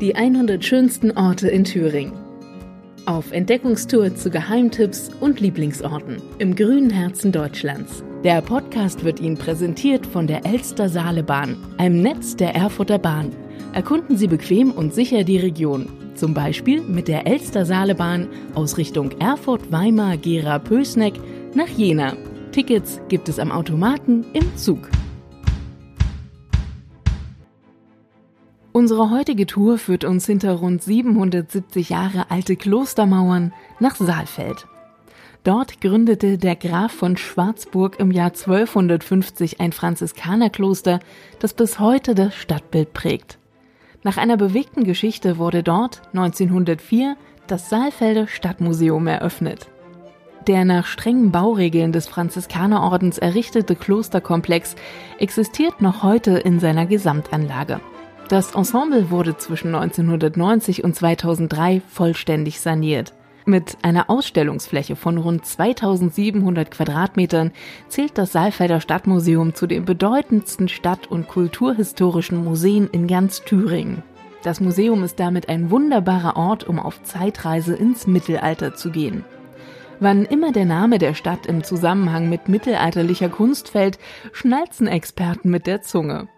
Die 100 schönsten Orte in Thüringen. Auf Entdeckungstour zu Geheimtipps und Lieblingsorten im grünen Herzen Deutschlands. Der Podcast wird Ihnen präsentiert von der Elster Saalebahn, einem Netz der Erfurter Bahn. Erkunden Sie bequem und sicher die Region. Zum Beispiel mit der Elster Saalebahn aus Richtung Erfurt, Weimar, Gera, Pößneck nach Jena. Tickets gibt es am Automaten im Zug. Unsere heutige Tour führt uns hinter rund 770 Jahre alte Klostermauern nach Saalfeld. Dort gründete der Graf von Schwarzburg im Jahr 1250 ein Franziskanerkloster, das bis heute das Stadtbild prägt. Nach einer bewegten Geschichte wurde dort 1904 das Saalfelder Stadtmuseum eröffnet. Der nach strengen Bauregeln des Franziskanerordens errichtete Klosterkomplex existiert noch heute in seiner Gesamtanlage. Das Ensemble wurde zwischen 1990 und 2003 vollständig saniert. Mit einer Ausstellungsfläche von rund 2700 Quadratmetern zählt das Saalfelder Stadtmuseum zu den bedeutendsten stadt- und kulturhistorischen Museen in ganz Thüringen. Das Museum ist damit ein wunderbarer Ort, um auf Zeitreise ins Mittelalter zu gehen. Wann immer der Name der Stadt im Zusammenhang mit mittelalterlicher Kunst fällt, schnalzen Experten mit der Zunge.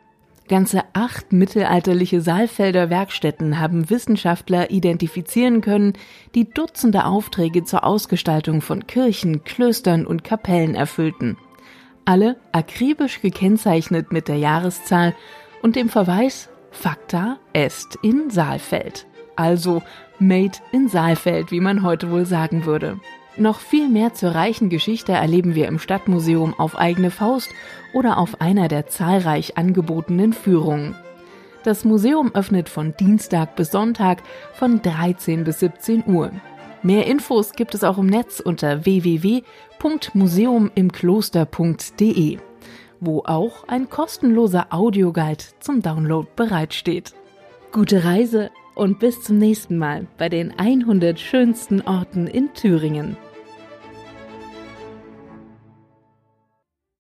Ganze acht mittelalterliche Saalfelder Werkstätten haben Wissenschaftler identifizieren können, die Dutzende Aufträge zur Ausgestaltung von Kirchen, Klöstern und Kapellen erfüllten. Alle akribisch gekennzeichnet mit der Jahreszahl und dem Verweis Facta est in Saalfeld. Also Made in Saalfeld, wie man heute wohl sagen würde. Noch viel mehr zur reichen Geschichte erleben wir im Stadtmuseum auf eigene Faust oder auf einer der zahlreich angebotenen Führungen. Das Museum öffnet von Dienstag bis Sonntag von 13 bis 17 Uhr. Mehr Infos gibt es auch im Netz unter www.museumimkloster.de, wo auch ein kostenloser Audioguide zum Download bereitsteht. Gute Reise und bis zum nächsten Mal bei den 100 schönsten Orten in Thüringen.